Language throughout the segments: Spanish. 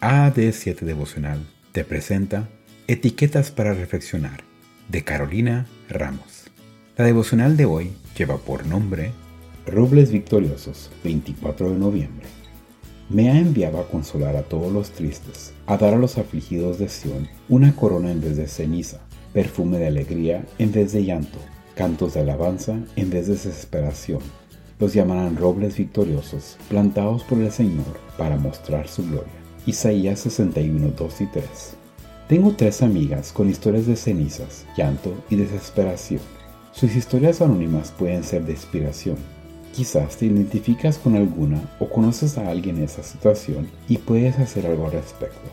AD7 Devocional te presenta Etiquetas para Reflexionar de Carolina Ramos. La devocional de hoy lleva por nombre Robles Victoriosos, 24 de noviembre. Me ha enviado a consolar a todos los tristes, a dar a los afligidos de Sión una corona en vez de ceniza, perfume de alegría en vez de llanto, cantos de alabanza en vez de desesperación. Los llamarán robles victoriosos, plantados por el Señor para mostrar su gloria. Isaías 61, 2 y 3. Tengo tres amigas con historias de cenizas, llanto y desesperación. Sus historias anónimas pueden ser de inspiración. Quizás te identificas con alguna o conoces a alguien en esa situación y puedes hacer algo al respecto.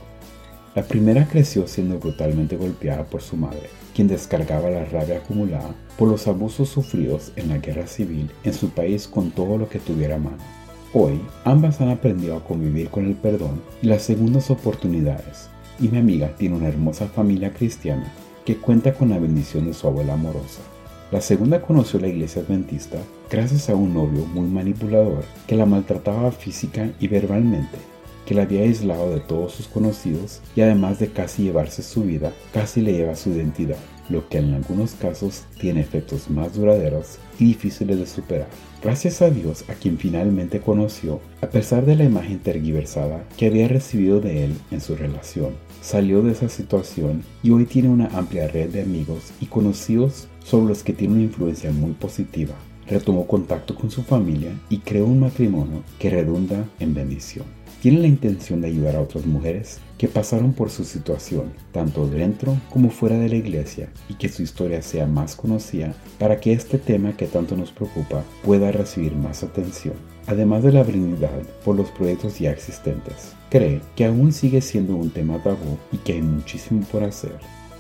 La primera creció siendo brutalmente golpeada por su madre, quien descargaba la rabia acumulada por los abusos sufridos en la guerra civil en su país con todo lo que tuviera a mano. Hoy, ambas han aprendido a convivir con el perdón y las segundas oportunidades, y mi amiga tiene una hermosa familia cristiana que cuenta con la bendición de su abuela amorosa. La segunda conoció la iglesia adventista gracias a un novio muy manipulador que la maltrataba física y verbalmente, que la había aislado de todos sus conocidos y además de casi llevarse su vida, casi le lleva su identidad lo que en algunos casos tiene efectos más duraderos y difíciles de superar. Gracias a Dios a quien finalmente conoció, a pesar de la imagen tergiversada que había recibido de él en su relación, salió de esa situación y hoy tiene una amplia red de amigos y conocidos sobre los que tiene una influencia muy positiva. Retomó contacto con su familia y creó un matrimonio que redunda en bendición tiene la intención de ayudar a otras mujeres que pasaron por su situación, tanto dentro como fuera de la iglesia, y que su historia sea más conocida para que este tema que tanto nos preocupa pueda recibir más atención. Además de la habilidad por los proyectos ya existentes, cree que aún sigue siendo un tema tabú y que hay muchísimo por hacer.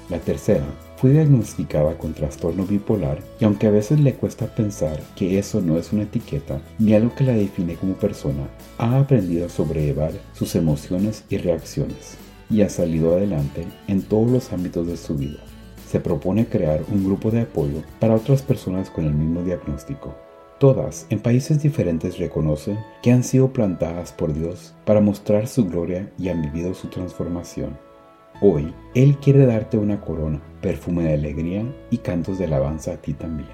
La tercera fue diagnosticada con trastorno bipolar y aunque a veces le cuesta pensar que eso no es una etiqueta ni algo que la define como persona, ha aprendido a sobrellevar sus emociones y reacciones y ha salido adelante en todos los ámbitos de su vida. Se propone crear un grupo de apoyo para otras personas con el mismo diagnóstico. Todas en países diferentes reconocen que han sido plantadas por Dios para mostrar su gloria y han vivido su transformación. Hoy, Él quiere darte una corona, perfume de alegría y cantos de alabanza a ti también.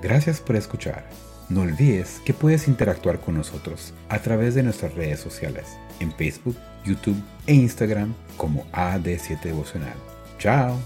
Gracias por escuchar. No olvides que puedes interactuar con nosotros a través de nuestras redes sociales, en Facebook, YouTube e Instagram como AD7 Devocional. ¡Chao!